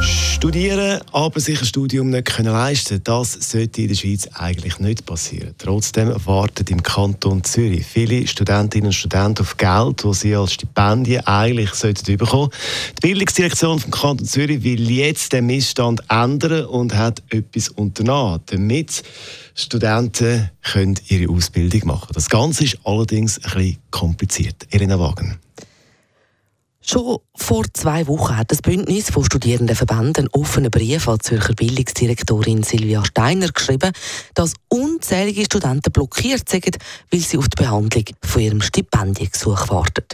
Studieren, aber sich ein Studium nicht können leisten das sollte in der Schweiz eigentlich nicht passieren. Trotzdem warten im Kanton Zürich viele Studentinnen und Studenten auf Geld, das sie als Stipendien eigentlich sollten bekommen Die Bildungsdirektion vom Kanton Zürich will jetzt den Missstand ändern und hat etwas unternommen, damit Studenten können ihre Ausbildung machen Das Ganze ist allerdings ein bisschen kompliziert. Elena Wagen. Schon vor zwei Wochen hat das Bündnis von Studierendenverbänden einen offenen Brief an Zürcher Bildungsdirektorin Silvia Steiner geschrieben, dass unzählige Studenten blockiert sind, weil sie auf die Behandlung von ihrem Stipendiengesuch warten.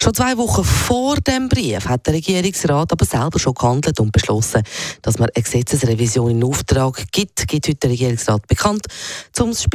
Schon zwei Wochen vor dem Brief hat der Regierungsrat aber selber schon gehandelt und beschlossen, dass man eine Gesetzesrevision in Auftrag gibt, gibt heute der Regierungsrat bekannt, um das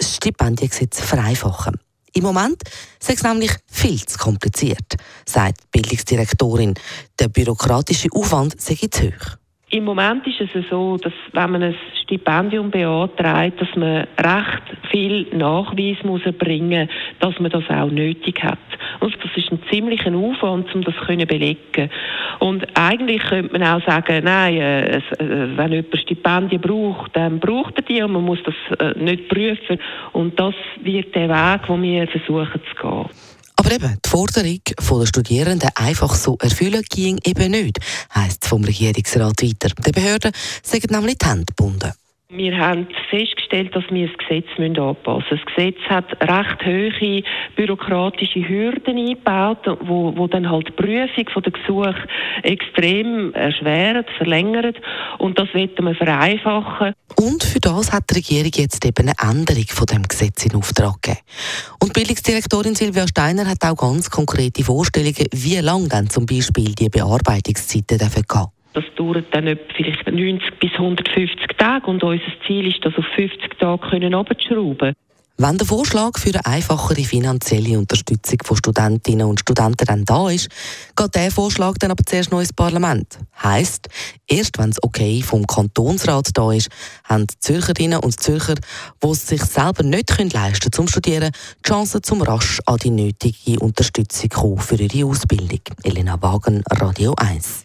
Stipendiengesetz zu vereinfachen. Im Moment sei es nämlich viel zu kompliziert, sagt die Bildungsdirektorin. Der bürokratische Aufwand sei zu hoch. Im Moment ist es so, dass wenn man ein Stipendium beantragt, dass man recht viel Nachweis muss erbringen muss, dass man das auch nötig hat. Und das ist ein ziemlicher Aufwand, um das zu belegen. Und eigentlich könnte man auch sagen, nein, äh, äh, wenn jemand Stipendien braucht, dann braucht er die und man muss das äh, nicht prüfen. Und das wird der Weg, den wir versuchen zu gehen. Aber eben, die Forderung der Studierenden einfach so erfüllen ging eben nicht, heisst es vom Regierungsrat weiter. Die Behörden sagen nämlich die Hände gebunden. Wir haben festgestellt, dass wir das Gesetz anpassen müssen. Das Gesetz hat recht hohe bürokratische Hürden eingebaut, wo, wo dann halt die Prüfung der Gesuche extrem erschwert, verlängert und das wollen wir vereinfachen. Und für das hat die Regierung jetzt eben eine Änderung von dem Gesetz in Auftrag gegeben. Und Bildungsdirektorin Silvia Steiner hat auch ganz konkrete Vorstellungen, wie lang dann zum Beispiel die Bearbeitungszeiten gehen dürfen. Das dauert dann vielleicht 90 bis 150 Tage und unser Ziel ist, das auf 50 Tage können wenn der Vorschlag für eine einfachere finanzielle Unterstützung von Studentinnen und Studenten dann da ist, geht der Vorschlag dann aber zuerst noch ins Parlament. Heißt, erst wenn es okay vom Kantonsrat da ist, haben die Zürcherinnen und Zürcher, die es sich selber nicht leisten können zum Studieren, die Chance zum rasch an die nötige Unterstützung für ihre Ausbildung. Elena Wagen, Radio 1.